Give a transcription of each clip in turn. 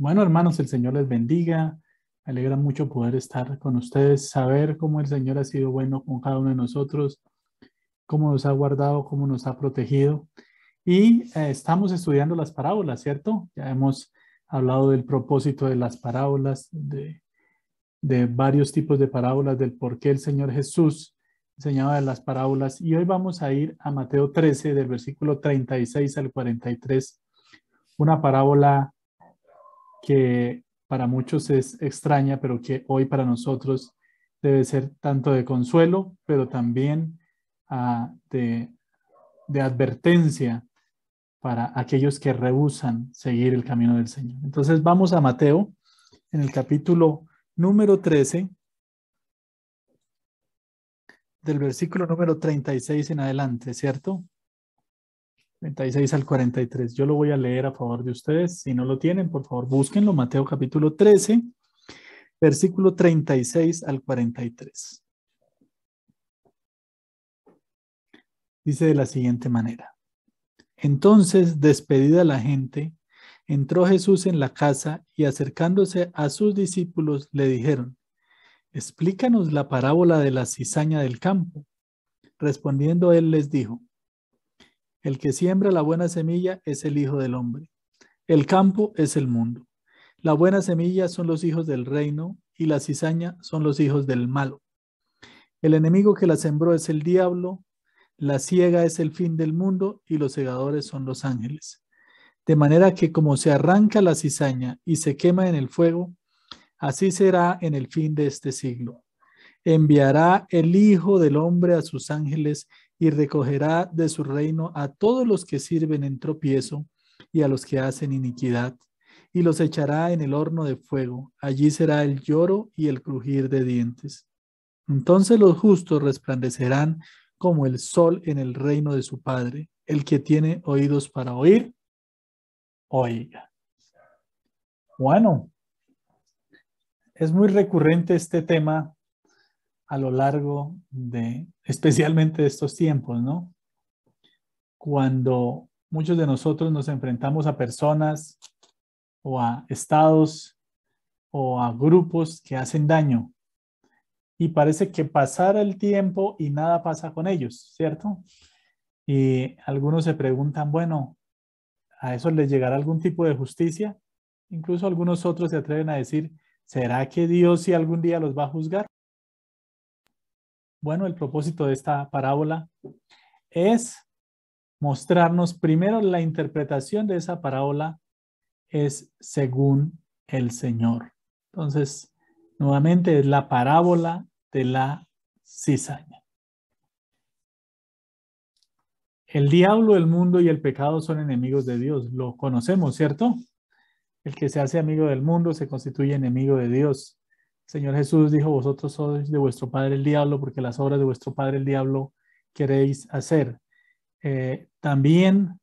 Bueno, hermanos, el Señor les bendiga. Me alegra mucho poder estar con ustedes, saber cómo el Señor ha sido bueno con cada uno de nosotros, cómo nos ha guardado, cómo nos ha protegido. Y eh, estamos estudiando las parábolas, ¿cierto? Ya hemos hablado del propósito de las parábolas, de, de varios tipos de parábolas, del por qué el Señor Jesús enseñaba las parábolas. Y hoy vamos a ir a Mateo 13, del versículo 36 al 43, una parábola que para muchos es extraña, pero que hoy para nosotros debe ser tanto de consuelo, pero también uh, de, de advertencia para aquellos que rehusan seguir el camino del Señor. Entonces vamos a Mateo en el capítulo número 13, del versículo número 36 en adelante, ¿cierto? 36 al 43. Yo lo voy a leer a favor de ustedes. Si no lo tienen, por favor, búsquenlo. Mateo capítulo 13, versículo 36 al 43. Dice de la siguiente manera. Entonces, despedida la gente, entró Jesús en la casa y acercándose a sus discípulos le dijeron, explícanos la parábola de la cizaña del campo. Respondiendo él les dijo, el que siembra la buena semilla es el Hijo del Hombre. El campo es el mundo. La buena semilla son los hijos del reino y la cizaña son los hijos del malo. El enemigo que la sembró es el diablo, la ciega es el fin del mundo y los segadores son los ángeles. De manera que como se arranca la cizaña y se quema en el fuego, así será en el fin de este siglo. Enviará el Hijo del Hombre a sus ángeles y recogerá de su reino a todos los que sirven en tropiezo y a los que hacen iniquidad, y los echará en el horno de fuego. Allí será el lloro y el crujir de dientes. Entonces los justos resplandecerán como el sol en el reino de su Padre. El que tiene oídos para oír, oiga. Bueno, es muy recurrente este tema a lo largo de, especialmente de estos tiempos, ¿no? Cuando muchos de nosotros nos enfrentamos a personas o a estados o a grupos que hacen daño y parece que pasara el tiempo y nada pasa con ellos, ¿cierto? Y algunos se preguntan, bueno, ¿a eso les llegará algún tipo de justicia? Incluso algunos otros se atreven a decir, ¿será que Dios si algún día los va a juzgar? Bueno, el propósito de esta parábola es mostrarnos primero la interpretación de esa parábola es según el Señor. Entonces, nuevamente es la parábola de la cizaña. El diablo, el mundo y el pecado son enemigos de Dios. Lo conocemos, ¿cierto? El que se hace amigo del mundo se constituye enemigo de Dios. Señor Jesús dijo, vosotros sois de vuestro padre el diablo, porque las obras de vuestro padre el diablo queréis hacer. Eh, también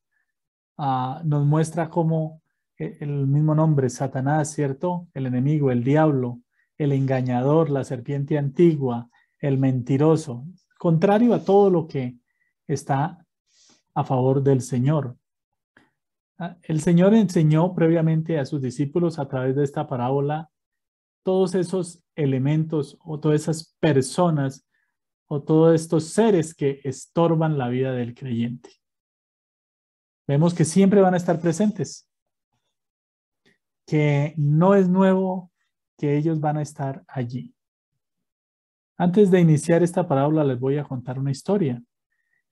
ah, nos muestra cómo eh, el mismo nombre, Satanás, ¿cierto? El enemigo, el diablo, el engañador, la serpiente antigua, el mentiroso, contrario a todo lo que está a favor del Señor. Ah, el Señor enseñó previamente a sus discípulos a través de esta parábola todos esos elementos o todas esas personas o todos estos seres que estorban la vida del creyente. Vemos que siempre van a estar presentes, que no es nuevo que ellos van a estar allí. Antes de iniciar esta parábola les voy a contar una historia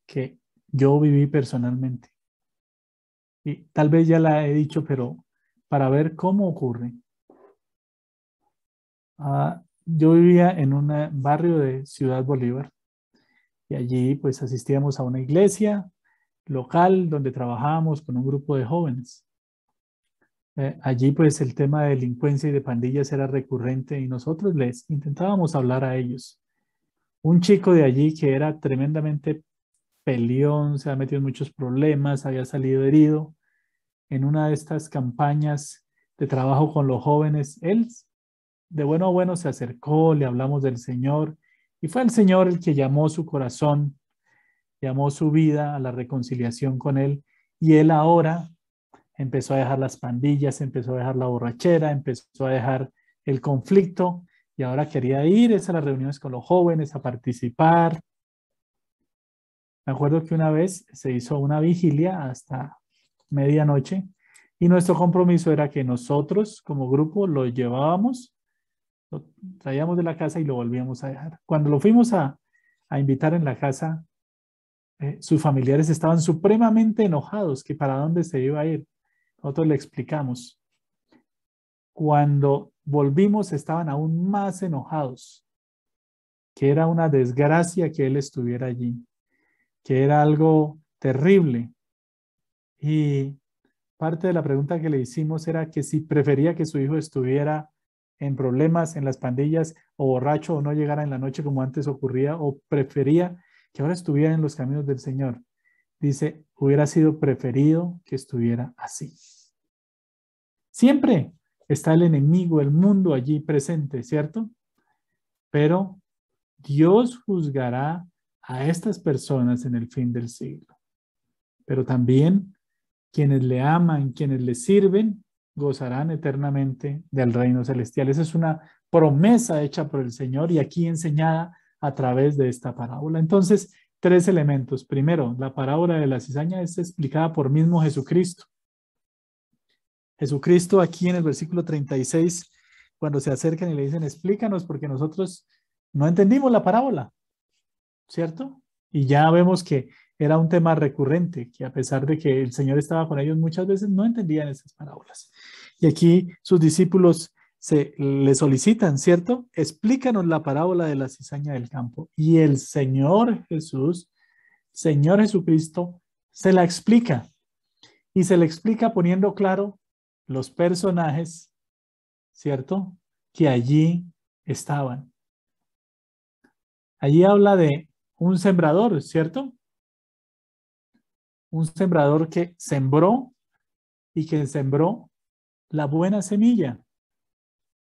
que yo viví personalmente. Y tal vez ya la he dicho, pero para ver cómo ocurre. Ah, yo vivía en un barrio de Ciudad Bolívar y allí pues asistíamos a una iglesia local donde trabajábamos con un grupo de jóvenes. Eh, allí pues el tema de delincuencia y de pandillas era recurrente y nosotros les intentábamos hablar a ellos. Un chico de allí que era tremendamente peleón, se ha metido en muchos problemas, había salido herido. En una de estas campañas de trabajo con los jóvenes, él de bueno a bueno se acercó, le hablamos del Señor y fue el Señor el que llamó su corazón, llamó su vida a la reconciliación con Él y Él ahora empezó a dejar las pandillas, empezó a dejar la borrachera, empezó a dejar el conflicto y ahora quería ir a las reuniones con los jóvenes a participar. Me acuerdo que una vez se hizo una vigilia hasta medianoche y nuestro compromiso era que nosotros como grupo lo llevábamos, lo traíamos de la casa y lo volvíamos a dejar. Cuando lo fuimos a, invitar en la casa, eh, sus familiares estaban supremamente enojados que para dónde se iba a ir. Nosotros le explicamos. Cuando volvimos estaban aún más enojados, que era una desgracia que él estuviera allí, que era algo terrible. Y parte de la pregunta que le hicimos era que si prefería que su hijo estuviera en problemas en las pandillas o borracho o no llegara en la noche como antes ocurría o prefería que ahora estuviera en los caminos del Señor. Dice, hubiera sido preferido que estuviera así. Siempre está el enemigo, el mundo allí presente, ¿cierto? Pero Dios juzgará a estas personas en el fin del siglo. Pero también quienes le aman, quienes le sirven, gozarán eternamente del reino celestial. Esa es una promesa hecha por el Señor y aquí enseñada a través de esta parábola. Entonces, tres elementos. Primero, la parábola de la cizaña es explicada por mismo Jesucristo. Jesucristo aquí en el versículo 36, cuando se acercan y le dicen, explícanos porque nosotros no entendimos la parábola, ¿cierto? Y ya vemos que era un tema recurrente, que a pesar de que el Señor estaba con ellos muchas veces, no entendían esas parábolas. Y aquí sus discípulos se le solicitan, ¿cierto? Explícanos la parábola de la cizaña del campo. Y el Señor Jesús, Señor Jesucristo, se la explica. Y se le explica poniendo claro los personajes, ¿cierto? Que allí estaban. Allí habla de un sembrador, ¿cierto? Un sembrador que sembró y que sembró la buena semilla.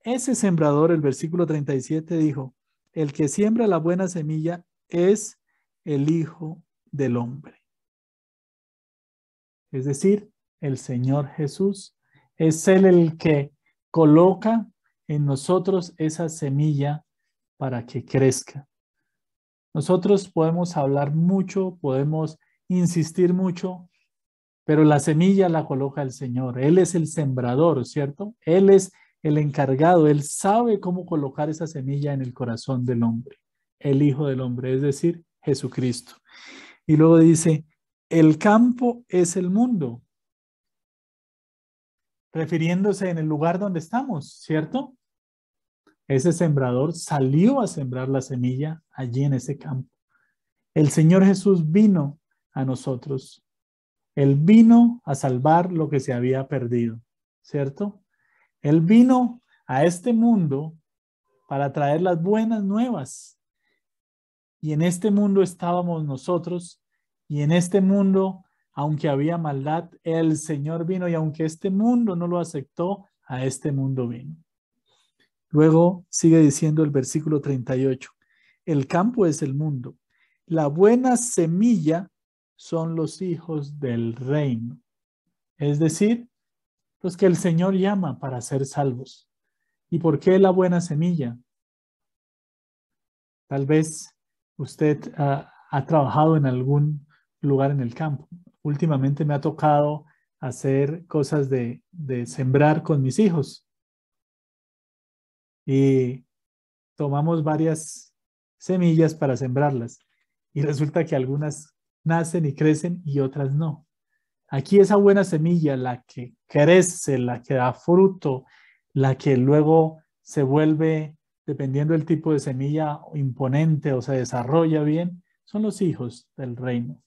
Ese sembrador, el versículo 37 dijo, el que siembra la buena semilla es el Hijo del Hombre. Es decir, el Señor Jesús es Él el que coloca en nosotros esa semilla para que crezca. Nosotros podemos hablar mucho, podemos insistir mucho, pero la semilla la coloca el Señor. Él es el sembrador, ¿cierto? Él es el encargado, Él sabe cómo colocar esa semilla en el corazón del hombre, el Hijo del Hombre, es decir, Jesucristo. Y luego dice, el campo es el mundo refiriéndose en el lugar donde estamos, ¿cierto? Ese sembrador salió a sembrar la semilla allí en ese campo. El Señor Jesús vino a nosotros. Él vino a salvar lo que se había perdido, ¿cierto? Él vino a este mundo para traer las buenas nuevas. Y en este mundo estábamos nosotros y en este mundo aunque había maldad, el Señor vino y aunque este mundo no lo aceptó, a este mundo vino. Luego sigue diciendo el versículo 38, el campo es el mundo, la buena semilla son los hijos del reino, es decir, los que el Señor llama para ser salvos. ¿Y por qué la buena semilla? Tal vez usted ha, ha trabajado en algún lugar en el campo últimamente me ha tocado hacer cosas de, sembrar con mis hijos. Y tomamos varias semillas para sembrarlas. Y resulta que algunas nacen y crecen y otras no. Aquí esa buena semilla, la que crece, la que da fruto, la que luego se vuelve, dependiendo del tipo de semilla, imponente o se desarrolla bien, son los hijos del reino.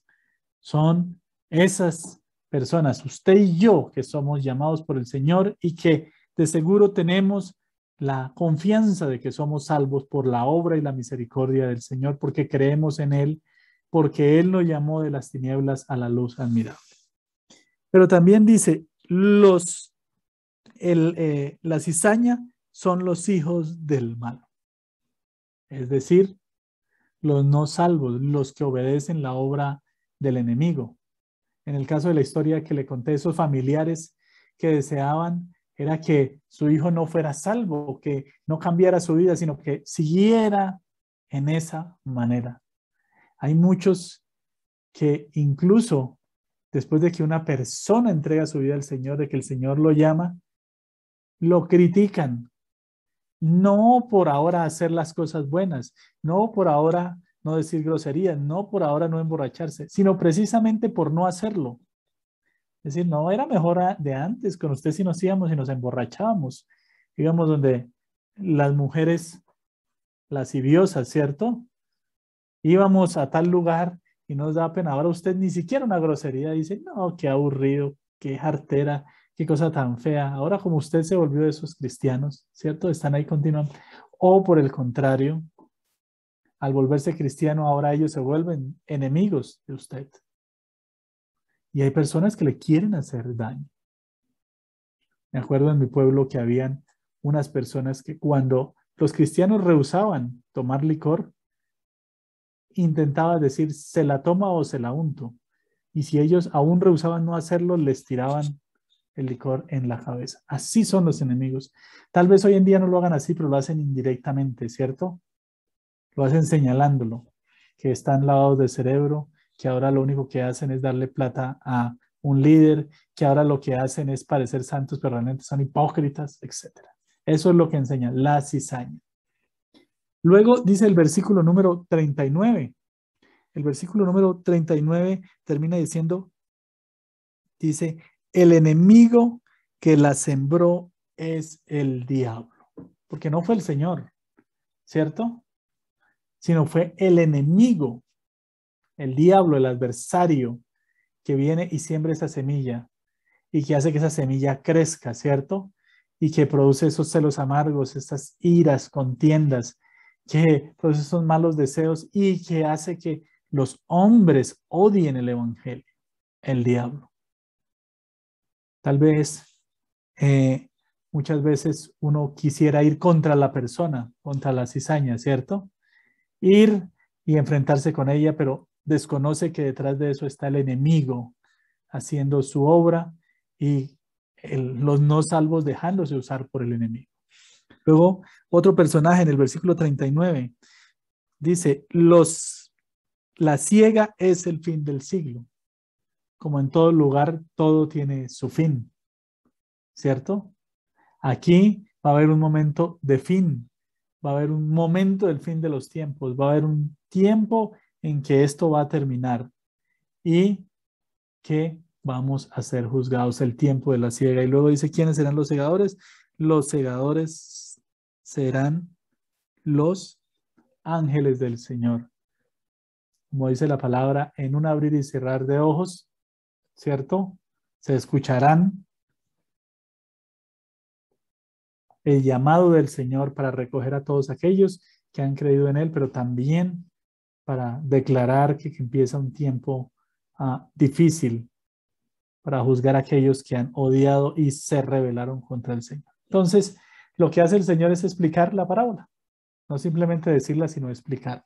Son esas personas, usted y yo, que somos llamados por el Señor y que de seguro tenemos la confianza de que somos salvos por la obra y la misericordia del Señor, porque creemos en Él, porque Él nos llamó de las tinieblas a la luz admirable. Pero también dice, los, eh, la cizaña son los hijos del mal, es decir, los no salvos, los que obedecen la obra del enemigo. En el caso de la historia que le conté, esos familiares que deseaban era que su hijo no fuera salvo, que no cambiara su vida, sino que siguiera en esa manera. Hay muchos que incluso después de que una persona entrega su vida al Señor, de que el Señor lo llama, lo critican. No por ahora hacer las cosas buenas, no por ahora no decir groserías, no por ahora no emborracharse, sino precisamente por no hacerlo. Es decir, no era mejor de antes, con usted si nos íbamos y nos emborrachábamos. Íbamos donde las mujeres lasciviosas, ¿cierto? Íbamos a tal lugar y nos da pena. Ahora usted ni siquiera una grosería dice, no, qué aburrido, qué jartera, qué cosa tan fea. Ahora como usted se volvió de esos cristianos, ¿cierto? Están ahí continuando. O por el contrario, al volverse cristiano, ahora ellos se vuelven enemigos de usted. Y hay personas que le quieren hacer daño. Me acuerdo en mi pueblo que habían unas personas que cuando los cristianos rehusaban tomar licor, intentaba decir, se la toma o se la unto. Y si ellos aún rehusaban no hacerlo, les tiraban el licor en la cabeza. Así son los enemigos. Tal vez hoy en día no lo hagan así, pero lo hacen indirectamente, ¿cierto? Lo hacen señalándolo, que están lavados de cerebro, que ahora lo único que hacen es darle plata a un líder, que ahora lo que hacen es parecer santos, pero realmente son hipócritas, etc. Eso es lo que enseña la cizaña. Luego dice el versículo número 39. El versículo número 39 termina diciendo, dice, el enemigo que la sembró es el diablo, porque no fue el Señor, ¿cierto? Sino fue el enemigo el diablo, el adversario, que viene y siembra esa semilla y que hace que esa semilla crezca, ¿cierto? Y que produce esos celos amargos, estas iras, contiendas, que produce esos malos deseos y que hace que los hombres odien el Evangelio, el diablo. Tal vez eh, muchas veces uno quisiera ir contra la persona, contra la cizaña, ¿cierto? Ir y enfrentarse con ella, pero desconoce que detrás de eso está el enemigo haciendo su obra y los no salvos dejándose usar por el enemigo. Luego, otro personaje en el versículo 39 dice, los, la ciega es el fin del siglo. Como en todo lugar, todo tiene su fin, ¿cierto? Aquí va a haber un momento de fin, va a haber un momento del fin de los tiempos, va a haber un tiempo en que esto va a terminar y que vamos a ser juzgados el tiempo de la ciega. Y luego dice, ¿quiénes serán los segadores? Los segadores serán los ángeles del Señor. Como dice la palabra, en un abrir y cerrar de ojos, ¿cierto? Se escucharán el llamado del Señor para recoger a todos aquellos que han creído en Él, pero también para declarar que, empieza un tiempo ah, difícil para juzgar a aquellos que han odiado y se rebelaron contra el Señor. Entonces, lo que hace el Señor es explicar la parábola, no simplemente decirla, sino explicarla.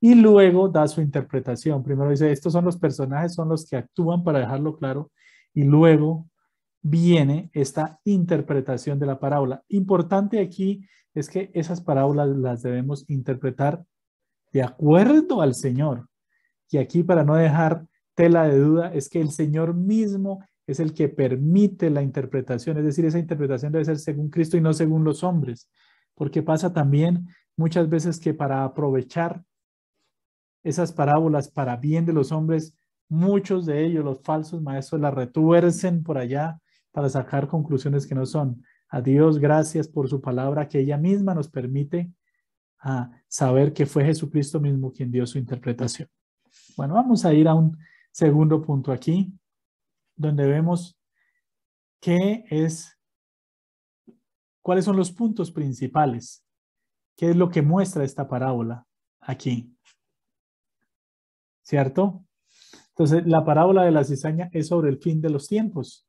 Y luego da su interpretación. Primero dice, estos son los personajes, son los que actúan para dejarlo claro. Y luego viene esta interpretación de la parábola. Importante aquí es que esas parábolas las debemos interpretar de acuerdo al Señor. Y aquí para no dejar tela de duda es que el Señor mismo es el que permite la interpretación, es decir, esa interpretación debe ser según Cristo y no según los hombres, porque pasa también muchas veces que para aprovechar esas parábolas para bien de los hombres, muchos de ellos, los falsos maestros, las retuercen por allá para sacar conclusiones que no son. A Dios gracias por su palabra que ella misma nos permite a saber que fue Jesucristo mismo quien dio su interpretación. Bueno, vamos a ir a un segundo punto aquí, donde vemos qué es, cuáles son los puntos principales, qué es lo que muestra esta parábola aquí. ¿Cierto? Entonces, la parábola de la cizaña es sobre el fin de los tiempos.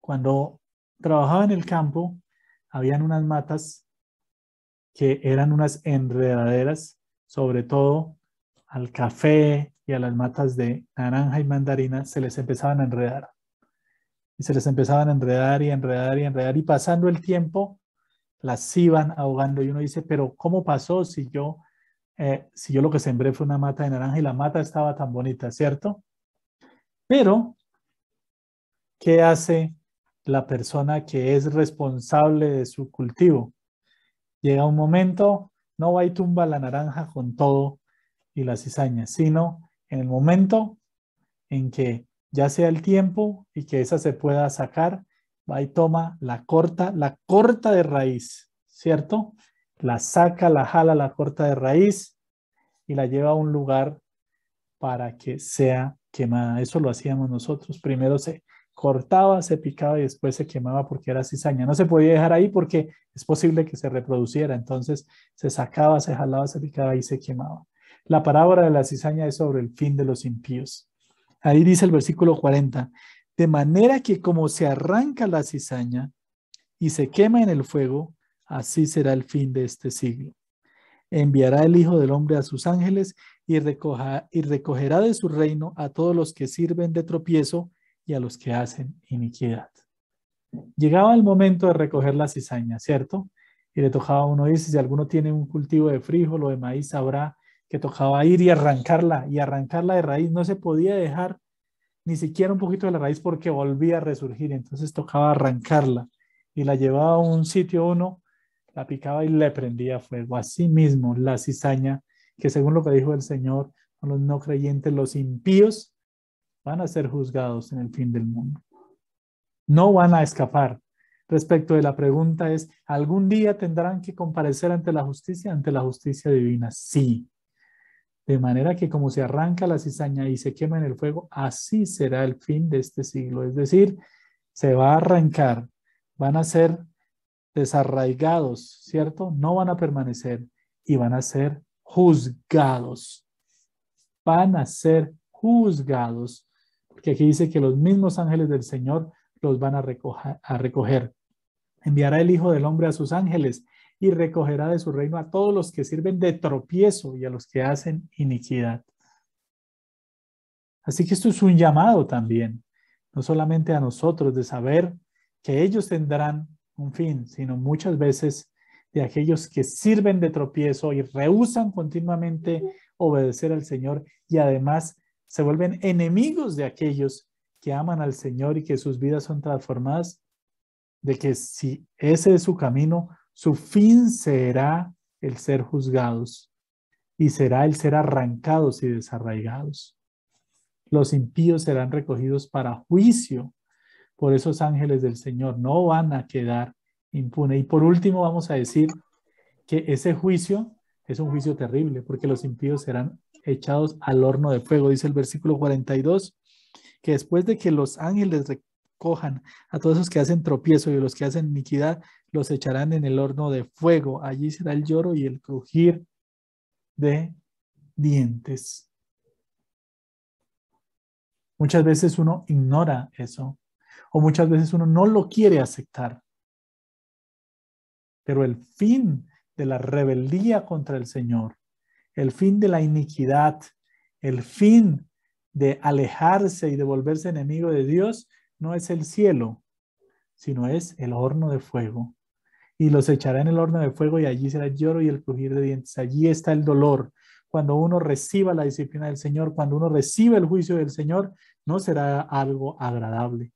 Cuando trabajaba en el campo, habían unas matas que eran unas enredaderas, sobre todo al café y a las matas de naranja y mandarina, se les empezaban a enredar. y se les empezaban a enredar y enredar y enredar y pasando el tiempo las iban ahogando y uno dice, pero ¿cómo pasó si yo, eh, si yo lo que sembré fue una mata de naranja y la mata estaba tan bonita, ¿cierto? Pero, ¿qué hace la persona que es responsable de su cultivo? Llega un momento, no va y tumba la naranja con todo y la cizaña, sino en el momento en que ya sea el tiempo y que esa se pueda sacar, va y toma la corta, la corta de raíz, ¿cierto? La saca, la jala, la corta de raíz y la lleva a un lugar para que sea quemada. Eso lo hacíamos nosotros. Primero se cortaba, se picaba y después se quemaba porque era cizaña. No se podía dejar ahí porque es posible que se reproduciera. Entonces se sacaba, se jalaba, se picaba y se quemaba. La parábola de la cizaña es sobre el fin de los impíos. Ahí dice el versículo 40, de manera que como se arranca la cizaña y se quema en el fuego, así será el fin de este siglo. Enviará el Hijo del Hombre a sus ángeles y, y recogerá de su reino a todos los que sirven de tropiezo y a los que hacen iniquidad. Llegaba el momento de recoger la cizaña, ¿cierto? Y le tocaba a uno irse, si alguno tiene un cultivo de frijol o de maíz, sabrá que tocaba ir y arrancarla, y arrancarla de raíz. No se podía dejar ni siquiera un poquito de la raíz porque volvía a resurgir. Entonces tocaba arrancarla y la llevaba a un sitio uno, la picaba y le prendía fuego. Así mismo, la cizaña, que según lo que dijo el Señor, los no creyentes, los impíos, van a ser juzgados en el fin del mundo. No van a escapar. Respecto de la pregunta es, ¿algún día tendrán que comparecer ante la justicia, ante la justicia divina? Sí, de manera que como se arranca la cizaña y se quema en el fuego, así será el fin de este siglo. Es decir, se va a arrancar, van a ser desarraigados, ¿cierto? No van a permanecer y van a ser juzgados. Van a ser juzgados, porque aquí dice que los mismos ángeles del Señor los van a recoger. A recoger. Enviará el Hijo del Hombre a sus ángeles y recogerá de su reino a todos los que sirven de tropiezo y a los que hacen iniquidad. Así que esto es un llamado también, no solamente a nosotros de saber que ellos tendrán un fin, sino muchas veces de aquellos que sirven de tropiezo y rehusan continuamente obedecer al Señor y además se vuelven enemigos de aquellos que aman al Señor y que sus vidas son transformadas, de que si ese es su camino, su fin será el ser juzgados y será el ser arrancados y desarraigados. Los impíos serán recogidos para juicio por esos ángeles del Señor. No van a quedar impunes. Y por último vamos a decir que ese juicio es un juicio terrible porque los impíos serán echados al horno de fuego. Dice el versículo 42 que después de que los ángeles recojan a todos esos que hacen tropiezo y los que hacen iniquidad, los echarán en el horno de fuego. Allí será el lloro y el crujir de dientes. Muchas veces uno ignora eso o muchas veces uno no lo quiere aceptar. Pero el fin de la rebeldía contra el Señor, el fin de la iniquidad, el fin de alejarse y de volverse enemigo de Dios, no es el cielo, sino es el horno de fuego y los echará en el horno de fuego y allí será el lloro y el crujir de dientes. Allí está el dolor. Cuando uno reciba la disciplina del Señor, cuando uno reciba el juicio del Señor, no será algo agradable,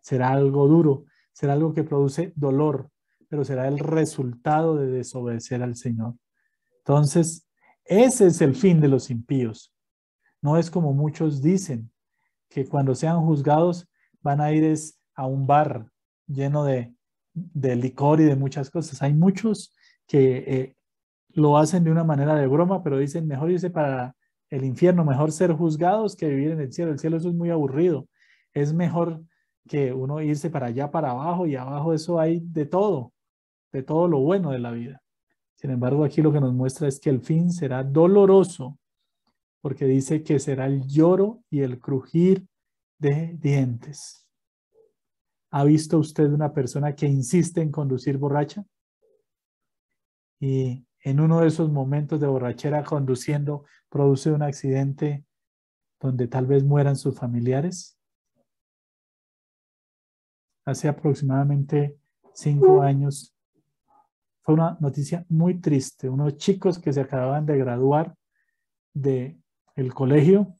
será algo duro, será algo que produce dolor, pero será el resultado de desobedecer al Señor. Entonces, ese es el fin de los impíos. No es como muchos dicen, que cuando sean juzgados van a ir a un bar lleno de de licor y de muchas cosas. Hay muchos que eh, lo hacen de una manera de broma, pero dicen, mejor irse para el infierno, mejor ser juzgados que vivir en el cielo. El cielo eso es muy aburrido. Es mejor que uno irse para allá, para abajo, y abajo eso hay de todo, de todo lo bueno de la vida. Sin embargo, aquí lo que nos muestra es que el fin será doloroso, porque dice que será el lloro y el crujir de dientes. ¿Ha visto usted una persona que insiste en conducir borracha? Y en uno de esos momentos de borrachera conduciendo produce un accidente donde tal vez mueran sus familiares. hace aproximadamente cinco años. Fue una noticia muy triste. Unos chicos que se acababan de graduar del el colegio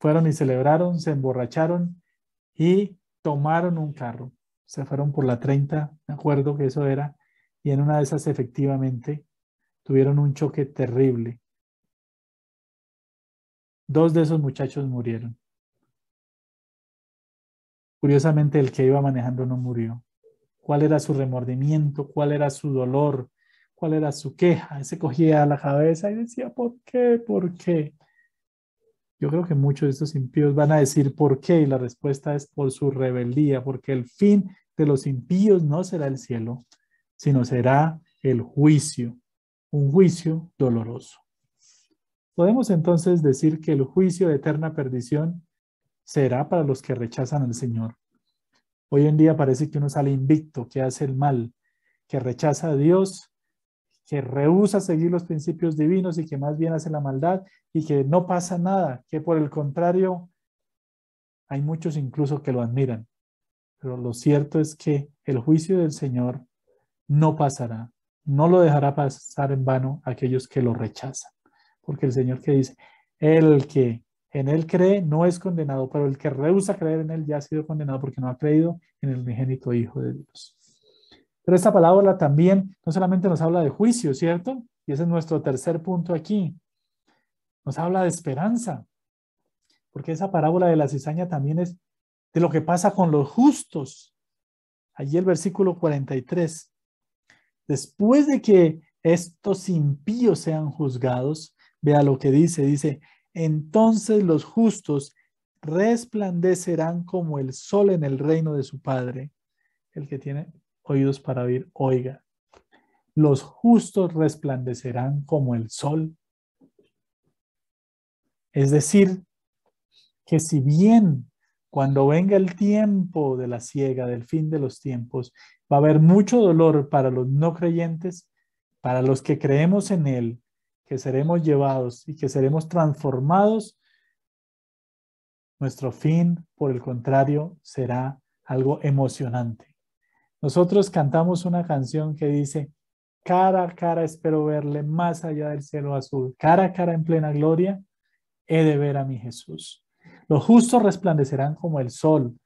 fueron y celebraron, se emborracharon y tomaron un carro. Se fueron por la 30, me acuerdo que eso era, y en una de esas efectivamente tuvieron un choque terrible. Dos de esos muchachos murieron. Curiosamente, el que iba manejando no murió. ¿Cuál era su remordimiento? ¿Cuál era su dolor? ¿Cuál era su queja? Se cogía la cabeza y decía, ¿por qué? ¿Por qué? Yo creo que muchos de estos impíos van a decir por qué y la respuesta es por su rebeldía, porque el fin de los impíos no será el cielo, sino será el juicio, un juicio doloroso. Podemos entonces decir que el juicio de eterna perdición será para los que rechazan al Señor. Hoy en día parece que uno sale invicto, que hace el mal, que rechaza a Dios, que rehúsa seguir los principios divinos y que más bien hace la maldad y que no pasa nada, que por el contrario hay muchos incluso que lo admiran. Pero lo cierto es que el juicio del Señor no pasará, no lo dejará pasar en vano a aquellos que lo rechazan. Porque el Señor que dice, el que en él cree no es condenado, pero el que rehúsa creer en él ya ha sido condenado porque no ha creído en el unigénito Hijo de Dios. Pero esta palabra también no solamente nos habla de juicio, ¿cierto? Y ese es nuestro tercer punto aquí. Nos habla de esperanza, porque esa parábola de la cizaña también es de lo que pasa con los justos. Allí el versículo 43. Después de que estos impíos sean juzgados, vea lo que dice, dice, entonces los justos resplandecerán como el sol en el reino de su Padre. El que tiene oídos para oír, oiga. Los justos resplandecerán como el sol. Es decir, que si bien cuando venga el tiempo de la ciega, del fin de los tiempos, va a haber mucho dolor para los no creyentes, para los que creemos en Él, que seremos llevados y que seremos transformados, nuestro fin, por el contrario, será algo emocionante. Nosotros cantamos una canción que dice, cara a cara espero verle más allá del cielo azul, cara a cara en plena gloria, he de ver a mi Jesús. Los justos resplandecerán como el sol,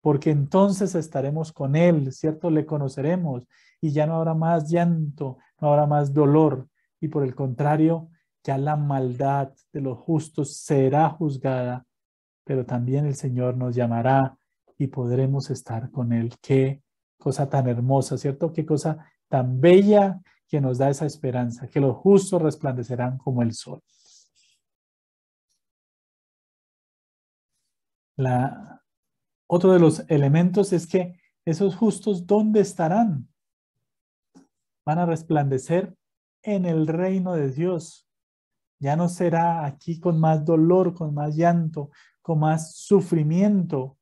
porque entonces estaremos con Él, ¿cierto? Le conoceremos y ya no habrá más llanto, no habrá más dolor, y por el contrario, ya la maldad de los justos será juzgada, pero también el Señor nos llamará y podremos estar con Él. Qué cosa tan hermosa, ¿cierto? Qué cosa tan bella que nos da esa esperanza, que los justos resplandecerán como el sol. La, otro de los elementos es que esos justos, ¿dónde estarán? Van a resplandecer en el reino de Dios. Ya no será aquí con más dolor, con más llanto, con más sufrimiento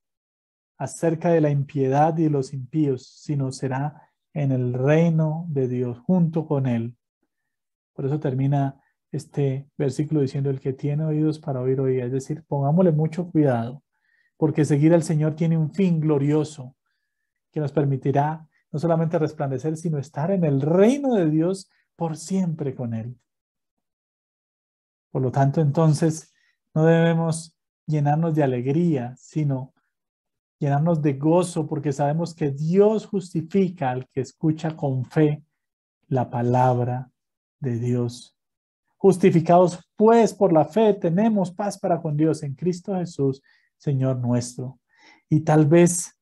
acerca de la impiedad y los impíos, sino será en el reino de Dios junto con Él. Por eso termina este versículo diciendo, el que tiene oídos para oír, oiga. Es decir, pongámosle mucho cuidado, porque seguir al Señor tiene un fin glorioso que nos permitirá no solamente resplandecer, sino estar en el reino de Dios por siempre con Él. Por lo tanto, entonces, no debemos llenarnos de alegría, sino llenarnos de gozo, porque sabemos que Dios justifica al que escucha con fe la palabra de Dios. Justificados pues por la fe, tenemos paz para con Dios en Cristo Jesús, Señor nuestro. Y tal vez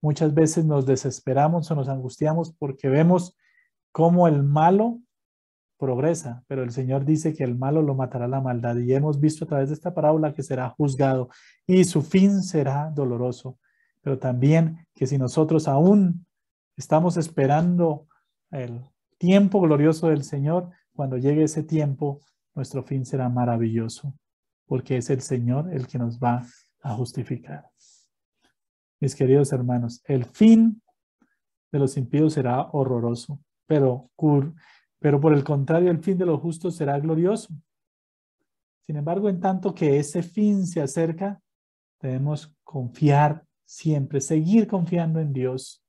muchas veces nos desesperamos o nos angustiamos porque vemos cómo el malo progresa, pero el Señor dice que el malo lo matará la maldad y hemos visto a través de esta parábola que será juzgado y su fin será doloroso, pero también que si nosotros aún estamos esperando el tiempo glorioso del Señor, cuando llegue ese tiempo, nuestro fin será maravilloso, porque es el Señor el que nos va a justificar. Mis queridos hermanos, el fin de los impíos será horroroso, pero, pero por el contrario, el fin de los justos será glorioso. Sin embargo, en tanto que ese fin se acerca, debemos confiar siempre, seguir confiando en Dios,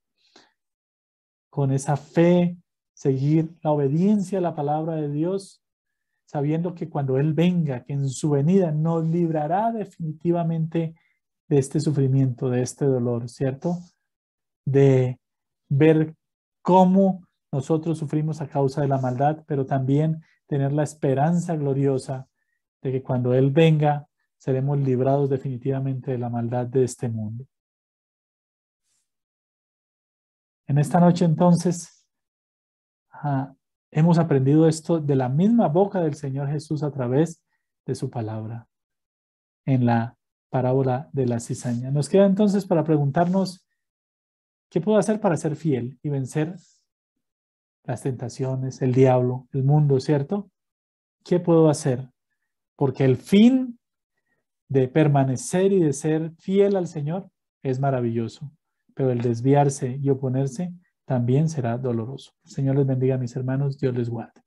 con esa fe, seguir la obediencia a la palabra de Dios, sabiendo que cuando Él venga, que en su venida nos librará definitivamente de este sufrimiento, de este dolor, ¿cierto? De ver cómo nosotros sufrimos a causa de la maldad, pero también tener la esperanza gloriosa de que cuando Él venga, seremos librados definitivamente de la maldad de este mundo. En esta noche entonces hemos aprendido esto de la misma boca del Señor Jesús a través de su palabra en la parábola de la cizaña. Nos queda entonces para preguntarnos, ¿qué puedo hacer para ser fiel y vencer las tentaciones, el diablo, el mundo, ¿cierto? ¿Qué puedo hacer? Porque el fin de permanecer y de ser fiel al Señor es maravilloso, pero el desviarse y oponerse también será doloroso. El Señor les bendiga, mis hermanos, Dios les guarde.